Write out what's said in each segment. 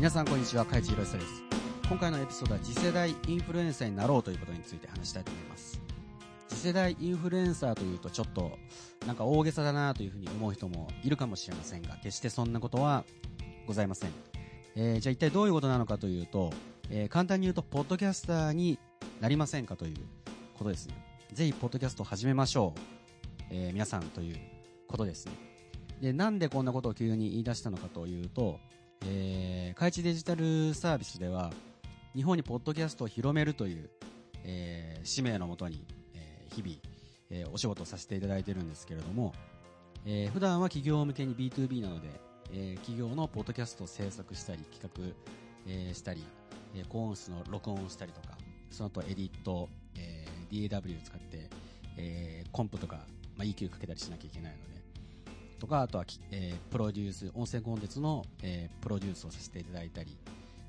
皆さんこんにちは、海地博久です。今回のエピソードは次世代インフルエンサーになろうということについて話したいと思います。次世代インフルエンサーというとちょっとなんか大げさだなというふうに思う人もいるかもしれませんが、決してそんなことはございません。えーじゃあ一体どういうことなのかというと、えー簡単に言うと、ポッドキャスターになりませんかということですね。ぜひ、ポッドキャストを始めましょう。えー皆さんということですね。で、なんでこんなことを急に言い出したのかというと、えー、開智デジタルサービスでは、日本にポッドキャストを広めるという、えー使命のもとに、えー日々、えーお仕事させていただいてるんですけれども、えー普段は企業向けに B2B なので、えー企業のポッドキャストを制作したり、企画、えーしたり、えー高音質の録音をしたりとか、その後エディット、えー DAW を使って、えーコンプとか、まあ、EQ かけたりしなきゃいけないので、とか、あとは、えープロデュース、音声コンテンツの、えープロデュースをさせていただいたり、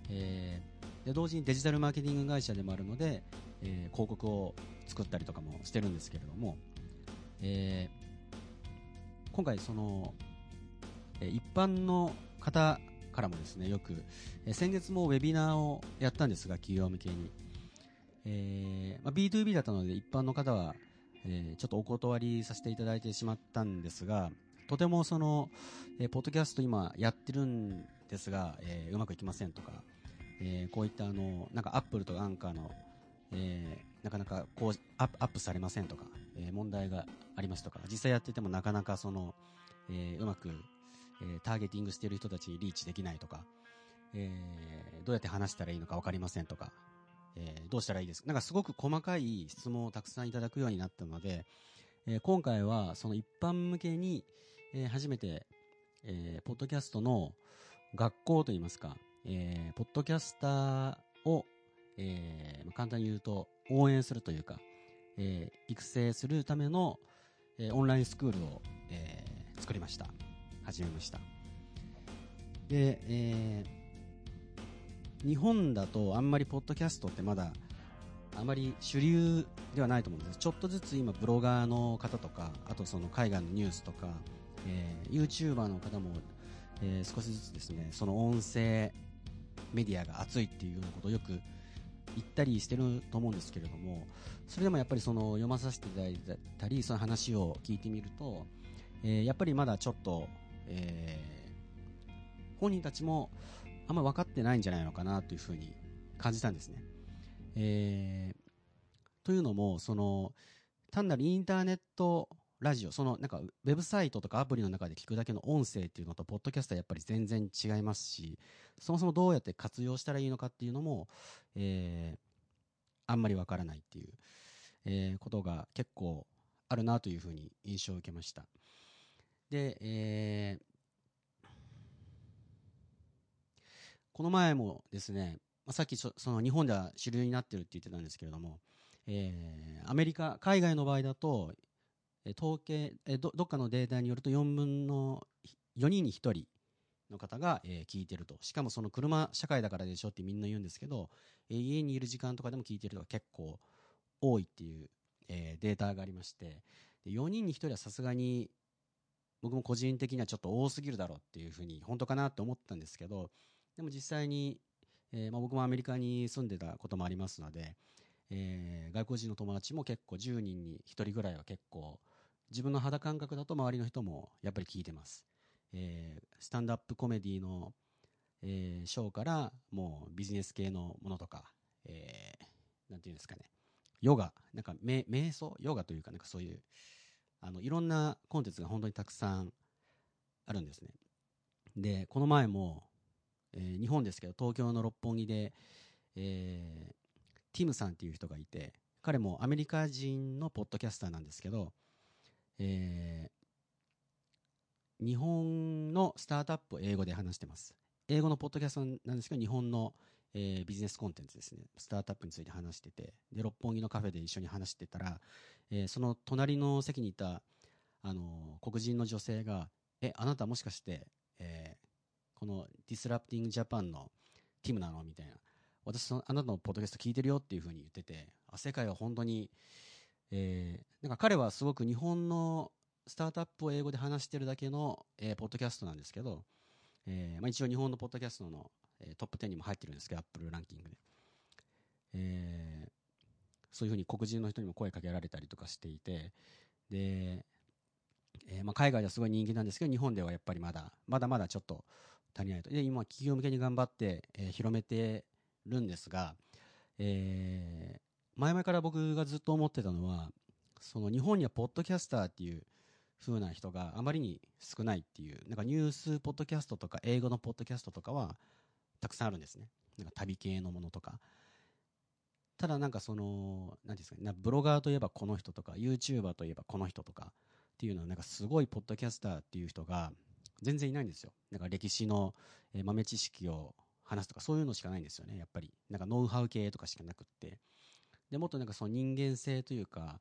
えーで同時にデジタルマーケティング会社でもあるので、えー広告を作ったりとかもしてるんですけれども、えー今回その、えー一般の方からもですね、よく、えー先月もウェビナーをやったんですが、企業向けに。えーまあ、B2B だったので一般の方は、えーちょっとお断りさせていただいてしまったんですが、とてもその、えーポッドキャスト今やってるんですが、えーうまくいきませんとか、えーこういったあの、なんかアップルとかアンカーの、えーなかなかこうアップアップされませんとか、えー問題がありますとか、実際やっててもなかなかその、えーうまく、えーターゲティングしてる人たちにリーチできないとか、えーどうやって話したらいいのか分かりませんとか、えーどうしたらいいですか？なんかすごく細かい質問をたくさんいただくようになったので、えー今回はその一般向けに、えー初めて、えーポッドキャストの学校といいますか、えーポッドキャスターを、えー簡単に言うと応援するというか、えー育成するための、えーオンラインスクールを、えー作りました。始めました。で、えー日本だとあんまりポッドキャストってまだあまり主流ではないと思うんですちょっとずつ今ブロガーの方とかあとその海外のニュースとか、えー、YouTuber の方も、えー少しずつですねその音声メディアが熱いっていうようなことをよく言ったりしてると思うんですけれどもそれでもやっぱりその読まさせていただいたりその話を聞いてみると、えーやっぱりまだちょっと、えー本人たちもあんま分かってないんじゃないのかなというふうに感じたんですね。えーというのも、その、単なるインターネットラジオ、そのなんかウェブサイトとかアプリの中で聞くだけの音声っていうのと、ポッドキャストはやっぱり全然違いますし、そもそもどうやって活用したらいいのかっていうのも、えーあんまりわからないっていう、えーことが結構あるなというふうに印象を受けました。で、えーこの前もですね、まあさっきそその日本では主流になってるって言ってたんですけれども、えーアメリカ、海外の場合だと、統計、どどっかのデータによると4分の4人に1人の方が、えー聞いてると。しかもその車社会だからでしょってみんな言うんですけど、えー家にいる時間とかでも聞いてる人が結構多いっていう、えーデータがありまして、で4人に1人はさすがに僕も個人的にはちょっと多すぎるだろうっていうふうに本当かなって思ったんですけど、でも実際に、えーまあ、僕もアメリカに住んでたこともありますので、えー外国人の友達も結構10人に1人ぐらいは結構自分の肌感覚だと周りの人もやっぱり聞いてます、えースタンドアップコメディの、えーショーからもうビジネス系のものとか、えーなんていうんですかね。ヨガなんかめ瞑想？ヨガというかなんかそういうあのいろんなコンテンツが本当にたくさんあるんですね。でこの前もえー日本ですけど東京の六本木で、えーティムさんっていう人がいて彼もアメリカ人のポッドキャスターなんですけど、えー日本のスタートアップを英語で話してます。英語のポッドキャストなんですけど日本の、えービジネスコンテンツですね。スタートアップについて話してて。で六本木のカフェで一緒に話してたら、えーその隣の席にいたあの黒人の女性がえあなたもしかして、えこのディスラプティングジャパンのティムなの？みたいな。私あなたのポッドキャスト聞いてるよっていうふうに言っててあ世界は本当に、えーなんか彼はすごく日本のスタートアップを英語で話してるだけの、えーポッドキャストなんですけど、えーまあ、一応日本のポッドキャストの、えートップ10にも入ってるんですけど、アップルランキングで。えーそういうふうに黒人の人にも声かけられたりとかしていて、で、えーまあ、海外ではすごい人気なんですけど、日本ではやっぱりまだ、まだまだちょっと足りないと。で、今、企業向けに頑張って、えー広めてるんですが、えー前々から僕がずっと思ってたのは、その日本にはポッドキャスターっていう風な人があまりに少ないっていう、なんかニュースポッドキャストとか英語のポッドキャストとかはたくさんあるんですね。なんか旅系のものとか。ただなんかその、なんていうんですかね、なブロガーといえばこの人とか、YouTuber といえばこの人とかっていうのは、なんかすごいポッドキャスターっていう人が全然いないんですよ。なんか歴史の豆知識を話すとかそういうのしかないんですよね、やっぱり。なんかノウハウ系とかしかなくって。で、もっとなんかその人間性というか、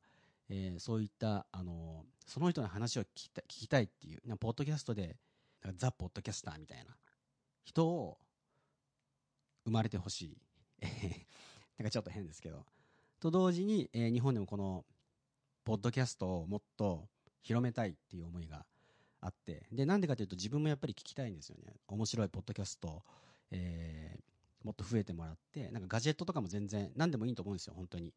えーそういった、あのその人の話を聞きた聞きたいっていう、なポッドキャストで、ザ・ポッドキャスターみたいな人を生まれてほしい。なんかちょっと変ですけど。と同時に、えー日本でもこの、ポッドキャストをもっと広めたいっていう思いがあって。で、なんでかというと自分もやっぱり聞きたいんですよね。面白いポッドキャスト、えーもっと増えてもらって、なんかガジェットとかも全然、何でもいいと思うんですよ、本当に。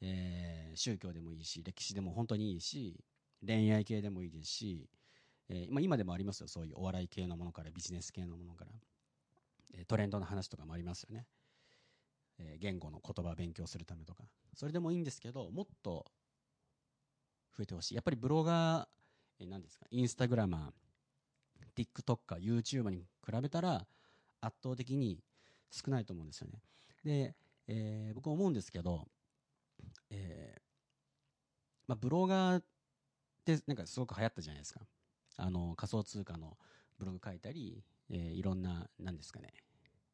えー宗教でもいいし、歴史でも本当にいいし、恋愛系でもいいですし、えーまあ、今でもありますよ、そういうお笑い系のものから、ビジネス系のものから、えートレンドの話とかもありますよね。えー言語の言葉を勉強するためとか。それでもいいんですけど、もっと増えてほしい。やっぱりブロガー、えー何ですか、インスタグラマー、TikToker、YouTuber に比べたら圧倒的に少ないと思うんですよね。で、えー僕思うんですけど、えーまあ、ブロガーってなんかすごく流行ったじゃないですか。あの、仮想通貨のブログ書いたり、えーいろんな、なんですかね、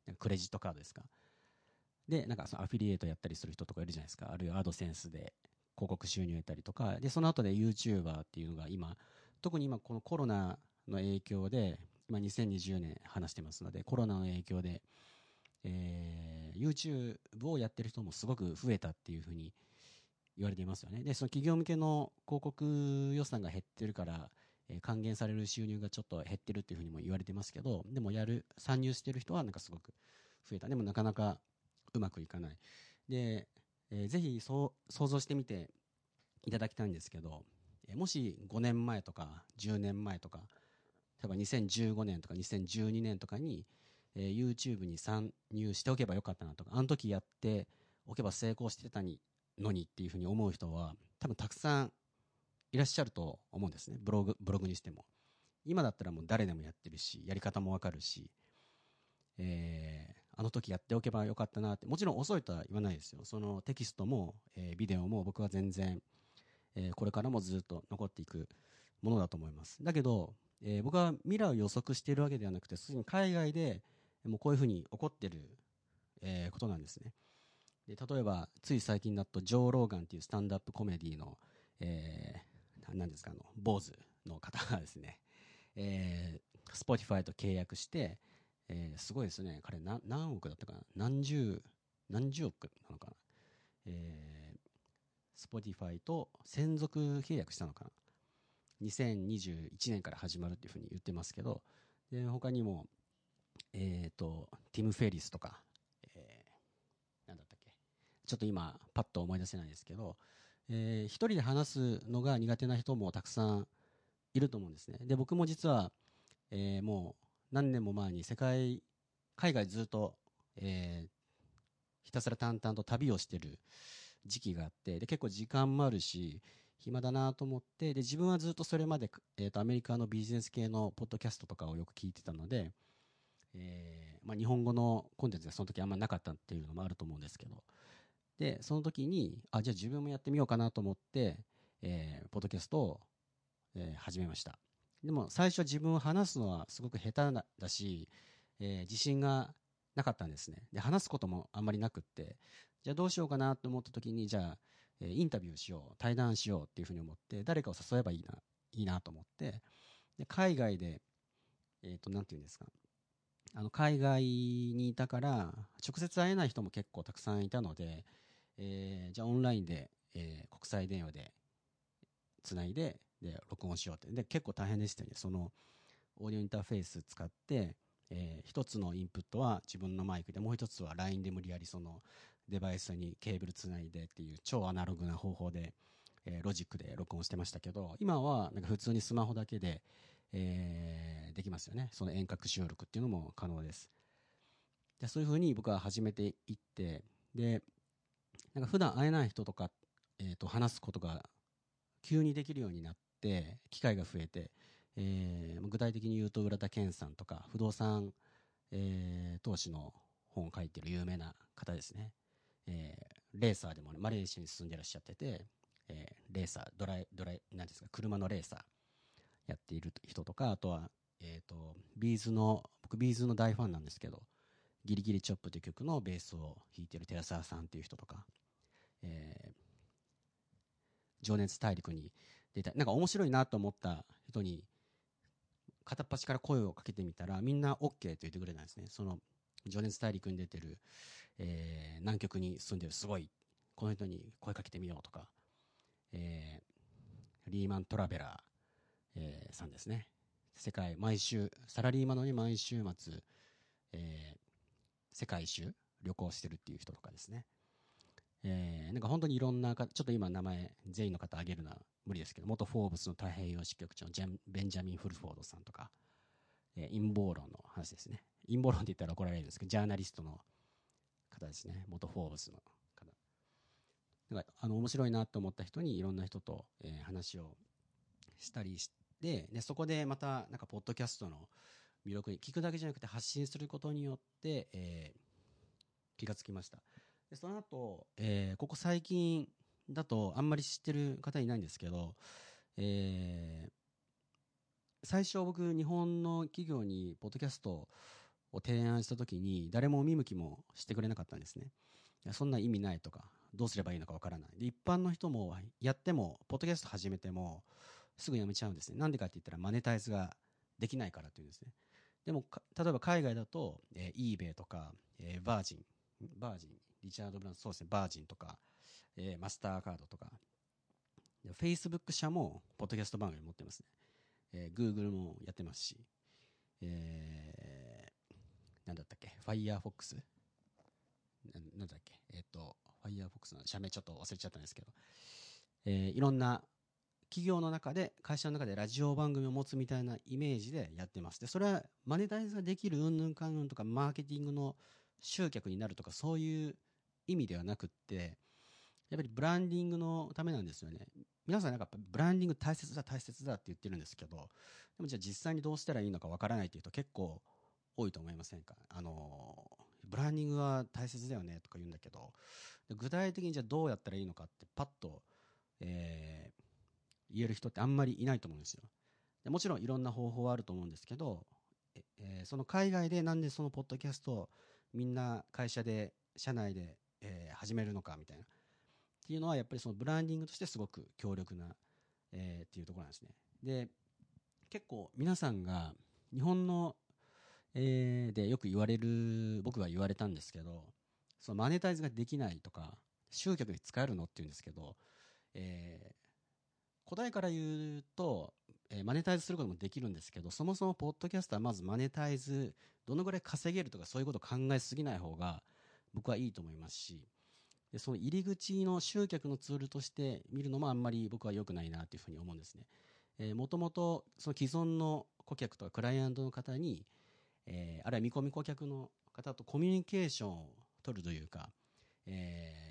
なんかクレジットカードですか。で、なんかそのアフィリエイトやったりする人とかいるじゃないですか。あるいはアドセンスで広告収入得たりとか、で、その後で YouTuber っていうのが今、特に今このコロナの影響で、今2020年話してますので、コロナの影響で、えー YouTube をやってる人もすごく増えたっていうふうに言われていますよね。で、その企業向けの広告予算が減ってるから、えー還元される収入がちょっと減ってるっていうふうにも言われてますけど、でもやる、参入してる人はなんかすごく増えた。でもなかなかうまくいかない。で、えーぜひそう想像してみていただきたいんですけど、えーもし5年前とか10年前とか、例えば2015年とか2012年とかに、えー YouTube に参入しておけばよかったなとか、あの時やっておけば成功してたにのにっていうふうに思う人は多分たくさんいらっしゃると思うんですね。ブログ、ブログにしても。今だったらもう誰でもやってるし、やり方もわかるし、えーあの時やっておけばよかったなって、もちろん遅いとは言わないですよ。そのテキストも、えービデオも僕は全然、えーこれからもずっと残っていくものだと思います。だけど、えー僕は未来を予測しているわけではなくて、すでに海外でもうこういうふうに起こってる、えーことなんですね。で例えば、つい最近だと、ジョー・ローガンっていうスタンドアップコメディの、えー、ななんですか、あの、坊主の方がですね、えー、 Spotify と契約して、えーすごいですね。彼何、何億だったかな？何十、何十億なのかな？えー、 Spotify と専属契約したのかな？2021年から始まるっていうふうに言ってますけど、で、他にも、えっ、と、ティム・フェリスとか、えー、なんだったっけちょっと今、パッと思い出せないですけど、えー一人で話すのが苦手な人もたくさんいると思うんですね。で、僕も実は、えーもう何年も前に世界、海外ずっと、えーひたすら淡々と旅をしてる時期があって、で、結構時間もあるし、暇だなと思って、で、自分はずっとそれまで、えっ、と、アメリカのビジネス系のポッドキャストとかをよく聞いてたので、えーまあ、日本語のコンテンツがその時あんまなかったっていうのもあると思うんですけど、で、その時に、あ、じゃあ自分もやってみようかなと思って、えーポッドキャストを、えー始めました。でも最初は自分を話すのはすごく下手だし、えー自信がなかったんですね。で、話すこともあんまりなくって、じゃあどうしようかなと思った時に、じゃあ、えインタビューしよう、対談しようっていうふうに思って、誰かを誘えばいいな、いいなと思って、で、海外で、えっ、と、なんていうんですか、あの、海外にいたから、直接会えない人も結構たくさんいたので、えーじゃあオンラインで、えー国際電話でつないで、で、録音しようって。で、結構大変でしたよね。その、オーディオインターフェース使って、えー、一つのインプットは自分のマイクでもう一つは LINE で無理やりそのデバイスにケーブルつないでっていう超アナログな方法で、えー、ロジックで録音してましたけど今はなんか普通にスマホだけで、えー、できますよね。その遠隔収録っていうのも可能です。でそういうふうに僕は始めていってでなんか普段会えない人とか、えー、と話すことが急にできるようになって機会が増えてえー、具体的に言うと浦田健さんとか不動産、えー、投資の本を書いてる有名な方ですね、えー、レーサーでも、ね、マレーシアに進んでらっしゃってて、えー、レーサードライドライなんですか車のレーサー。やっている人とかあとは、えーと、 B'z の僕 B'z の大ファンなんですけど「ギリギリチョップ」という曲のベースを弾いてる寺澤さんっていう人とか、えー、情熱大陸に出たなんか面白いなと思った人に片っ端から声をかけてみたらみんな OK と言ってくれたんですね。その情熱大陸に出てる、えー、南極に住んでるすごいこの人に声かけてみようとか、えー、リーマントラベラー、えー、さんですね。世界毎週サラリーマンのに毎週末、えー、世界一周旅行してるっていう人とかですね。えー、なんか本当にいろんな方ちょっと今名前全員の方挙げるのは無理ですけど元フォーブスの太平洋支局長ジェンベンジャミン・フルフォードさんとか、えー、陰謀論の話ですね。陰謀論って言ったら怒られるんですけどジャーナリストの方ですね。元フォーブスの方。なんかあの面白いなと思った人にいろんな人と、えー、話をしたりしてでそこでまたなんかポッドキャストの魅力に聞くだけじゃなくて発信することによって、えー、気がつきました。でその後、えー、ここ最近だとあんまり知ってる方いないんですけど、えー、最初僕日本の企業にポッドキャストを提案した時に誰も見向きもしてくれなかったんですね。そんな意味ないとかどうすればいいのかわからない。で一般の人もやってもポッドキャスト始めてもすぐやめちゃうんですねなんでかって言ったらマネタイズができないからっていうんですねでも例えば海外だと、えー、eBay とか、えー、バージンバージンリチャード・ブランそうですね、バージンとか、えー、マスターカードとか、フェイスブック社も、ポッドキャスト番組持ってますね。えー、Google もやってますし、えー、なんだったっけ、Firefox? ななんだっけ、えっ、ー、と、Firefox の社名ちょっと忘れちゃったんですけど、えー、いろんな企業の中で、会社の中でラジオ番組を持つみたいなイメージでやってます。で、それはマネタイズができるうんぬんかんぬんとか、マーケティングの集客になるとか、そういう意味ではなくって、やっぱりブランディングのためなんですよね。皆さんなんかブランディング大切だ大切だって言ってるんですけど、でもじゃあ実際にどうしたらいいのかわからないっていうと結構多いと思いませんか？あの、ブランディングは大切だよねとか言うんだけど、具体的にじゃあどうやったらいいのかってパッと、えー、言える人ってあんまりいないと思うんですよ。もちろんいろんな方法はあると思うんですけど、えー、その海外でなんでそのポッドキャストをみんな会社で社内でえー、始めるのかみたいなっていうのはやっぱりそのブランディングとしてすごく強力な、えー、っていうところなんですねで結構皆さんが日本の、えー、でよく言われる僕が言われたんですけどそのマネタイズができないとか集客に使えるのって言うんですけど、えー、答えから言うと、えー、マネタイズすることもできるんですけどそもそもポッドキャストはまずマネタイズどのぐらい稼げるとかそういうことを考えすぎない方が僕はいいと思いますしでその入り口の集客のツールとして見るのもあんまり僕は良くないなというふうに思うんですね。もともとその既存の顧客とかクライアントの方に、えー、あるいは見込み顧客の方とコミュニケーションを取るというか、えー、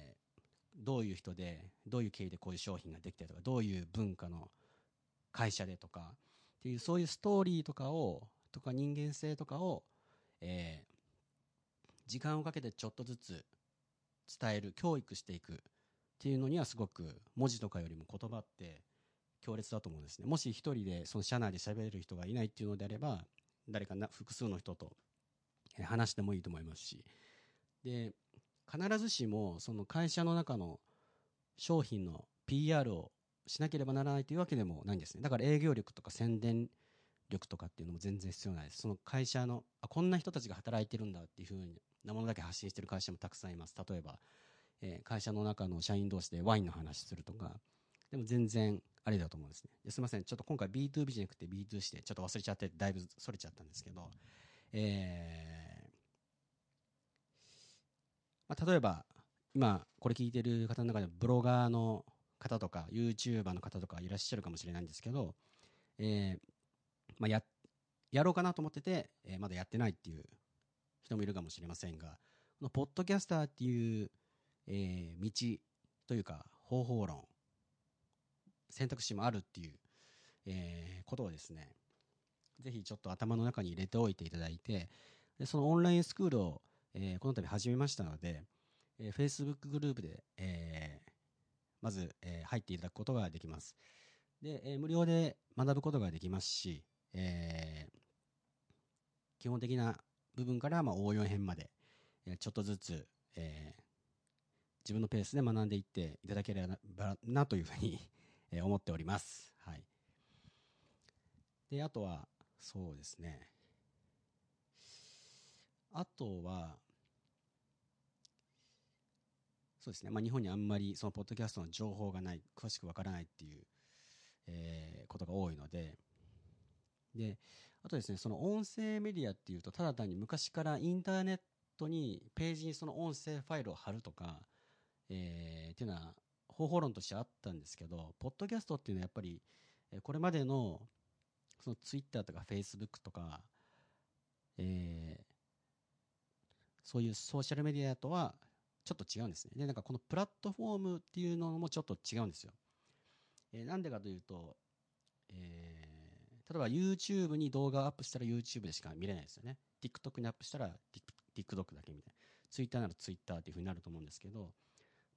どういう人でどういう経緯でこういう商品ができたりとかどういう文化の会社でとかっていうそういうストーリーとかをとか人間性とかを、え時間をかけてちょっとずつ伝える教育していくっていうのにはすごく文字とかよりも言葉って強烈だと思うんですね。もし一人でその社内で喋れる人がいないっていうのであれば誰かな複数の人と話してもいいと思いますし。で必ずしもその会社の中の商品の PR をしなければならないというわけでもないんですね。だから営業力とか宣伝力とかっていうのも全然必要ないです。その会社のあこんな人たちが働いてるんだっていうふうなものだけ発信してる会社もたくさんいます。例えば、えー、会社の中の社員同士でワインの話するとかでも全然ありだと思うんですね。すいません。ちょっと今回 B2B じゃなくて B2C でちょっと忘れちゃってだいぶそれちゃったんですけど、えーまあ、例えば、今、これ聞いてる方の中でブロガーの方とか、YouTuber の方とかいらっしゃるかもしれないんですけど、えーまあ、や、やろうかなと思ってて、えーまだやってないっていう人もいるかもしれませんが、このポッドキャスターっていう、えー道というか方法論、選択肢もあるっていう、えーことをですね、ぜひちょっと頭の中に入れておいていただいて、でそのオンラインスクールを、えーこの度始めましたので、えー Facebook グループで、えーまず、えー入っていただくことができます。で、えー無料で学ぶことができますし、えー基本的な部分からまあ応用編まで、えーちょっとずつ、えー自分のペースで学んでいっていただければなというふうに思っております。はい。で、あとは、そうですね。あとは、そうですね。まあ、日本にあんまりそのポッドキャストの情報がない、詳しくわからないっていう、えーことが多いので、で、あとですね、その音声メディアっていうと、ただ単に昔からインターネットに、ページにその音声ファイルを貼るとか、えーっていうのは方法論としてあったんですけど、ポッドキャストっていうのはやっぱり、これまでの、そのツイッターとかフェイスブックとか、えーそういうソーシャルメディアとはちょっと違うんですね。で、なんかこのプラットフォームっていうのもちょっと違うんですよ。えーなんでかというと、えー例えば YouTube に動画をアップしたら YouTube でしか見れないですよね。TikTok にアップしたら TikTok だけみたいな。Twitter なら Twitter っていうふうになると思うんですけど、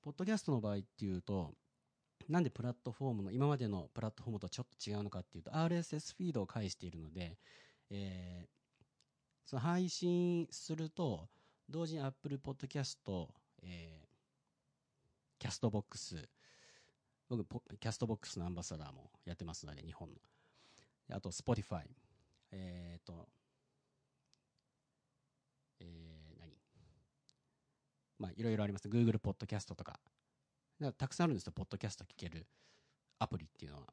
ポッドキャストの場合っていうと、なんでプラットフォームの、今までのプラットフォームとちょっと違うのかっていうと、RSS フィードを介しているので、えーその配信すると、同時に Apple Podcast、えー、キャストボックス、僕、ポキャストボックスのアンバサダーもやってますので、日本の。あと、Spotify、えっ、と、えー、何？まあ、いろいろあります。Google ポッドキャストとか。だかたくさんあるんですよ、ポッドキャスト聞けるアプリっていうのは。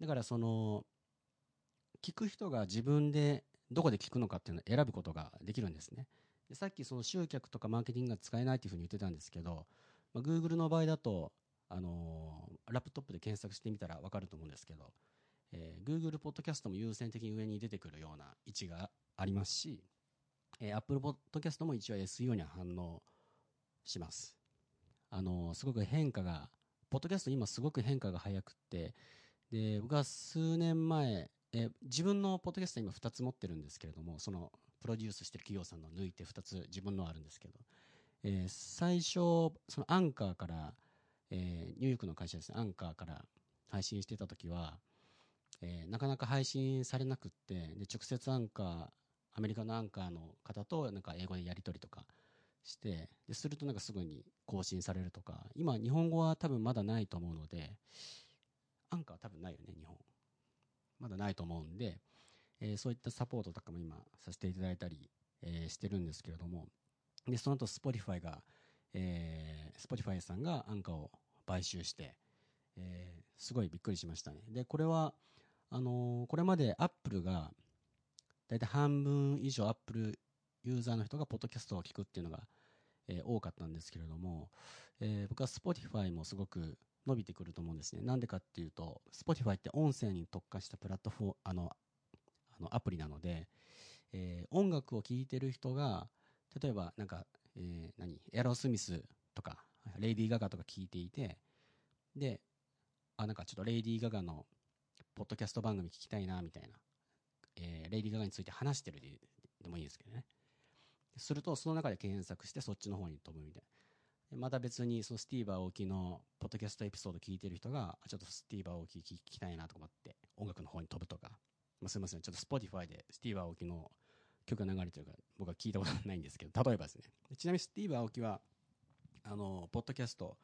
だから、その、聞く人が自分でどこで聞くのかっていうのを選ぶことができるんですね。でさっきその集客とかマーケティングが使えないっていうふうに言ってたんですけど、まあ、Google の場合だと、あのーラップトップで検索してみたら分かると思うんですけど、えー Google ポッドキャストも優先的に上に出てくるような位置がありますし、えー Apple ポッドキャストも一応 SEO には反応します。あのーすごく変化が、ポッドキャスト今すごく変化が早くて、で、僕は数年前、えー自分のポッドキャスト今2つ持ってるんですけれども、そのプロデュースしてる企業さんの抜いて2つ自分のあるんですけど、えー最初、そのアンカーから、えーニューヨークの会社ですね、アンカーから配信してた時は、えーなかなか配信されなくって、で、直接アンカー、アメリカのアンカーの方となんか英語でやり取りとかして、でするとなんかすぐに更新されるとか、今日本語は多分まだないと思うので、アンカーは多分ないよね、日本。まだないと思うんで、えーそういったサポートとかも今させていただいたり、えーしてるんですけれども、で、その後 Spotify が、えー、Spotify さんがアンカーを買収して、えーすごいびっくりしましたね。で、これは、あのーこれまで Apple が、だいたい半分以上 Apple ユーザーの人がポッドキャストを聞くっていうのが、えー多かったんですけれども、えー僕は Spotify もすごく伸びてくると思うんですね。なんでかっていうと、Spotify って音声に特化したプラットフォーム、あの、のアプリなので、えー音楽を聴いてる人が、例えばなんか、えー何？エロスミスとか、レイディー・ガガとか聞いていて、で、あ、なんかちょっとレイディー・ガガのポッドキャスト番組聞きたいな、みたいな、えーレイディー・ガガについて話してるででもいいんですけどね。すると、その中で検索してそっちの方に飛ぶみたいな。また別に、そのスティーバー・オーキーのポッドキャストエピソード聞いてる人が、ちょっとスティーバー・オーキー聞きたいなと思って、音楽の方に飛ぶとか。まあ、すみません。ちょっと Spotify でスティーバー・オキの曲が流れてるから、僕は聞いたことないんですけど、例えばですね。ちなみにスティーバー・オキは、あの、ポッドキャスト、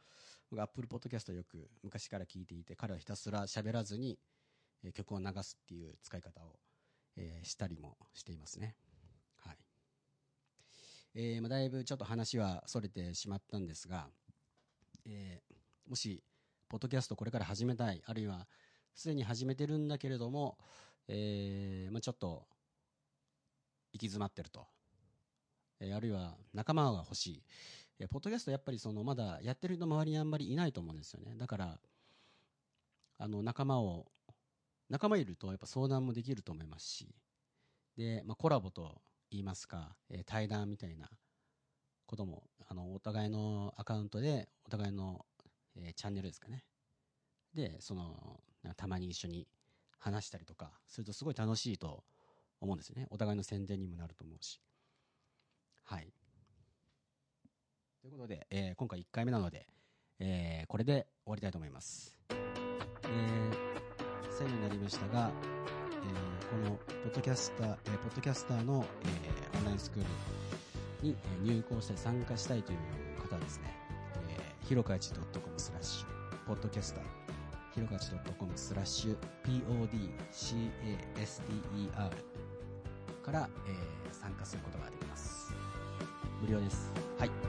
僕、アップルポッドキャストよく昔から聞いていて、彼はひたすら喋らずに、え曲を流すっていう使い方を、えーしたりもしていますね。はい。えーまあ、だいぶちょっと話はそれてしまったんですが、えーもし、ポッドキャストこれから始めたい、あるいは、すでに始めてるんだけれども、えーまあ、ちょっと、行き詰まってると。えあるいは仲間が欲しい。えポッドキャストやっぱりそのまだやってる人周りにあんまりいないと思うんですよね。だから、あの仲間を、仲間いるとやっぱ相談もできると思いますし、で、まあ、コラボと言いますか、え対談みたいなことも、あの、お互いのアカウントで、お互いの、えチャンネルですかね。で、その、たまに一緒に話したりとかするとすごい楽しいと思うんですよね。お互いの宣伝にもなると思うし。はい。ということで、えー、今回1回目なので、えー、これで終わりたいと思います。えー、最後になりましたが、えー、この、ポッドキャスター、えー、ポッドキャスターの、えー、オンラインスクールに、え入校して参加したいという方はですね、えー、ひろかいち .com スラッシュ、ポッドキャスター、ひろかち .com スラッシュ PODCASTER から、えー、参加することができます。無料です。はい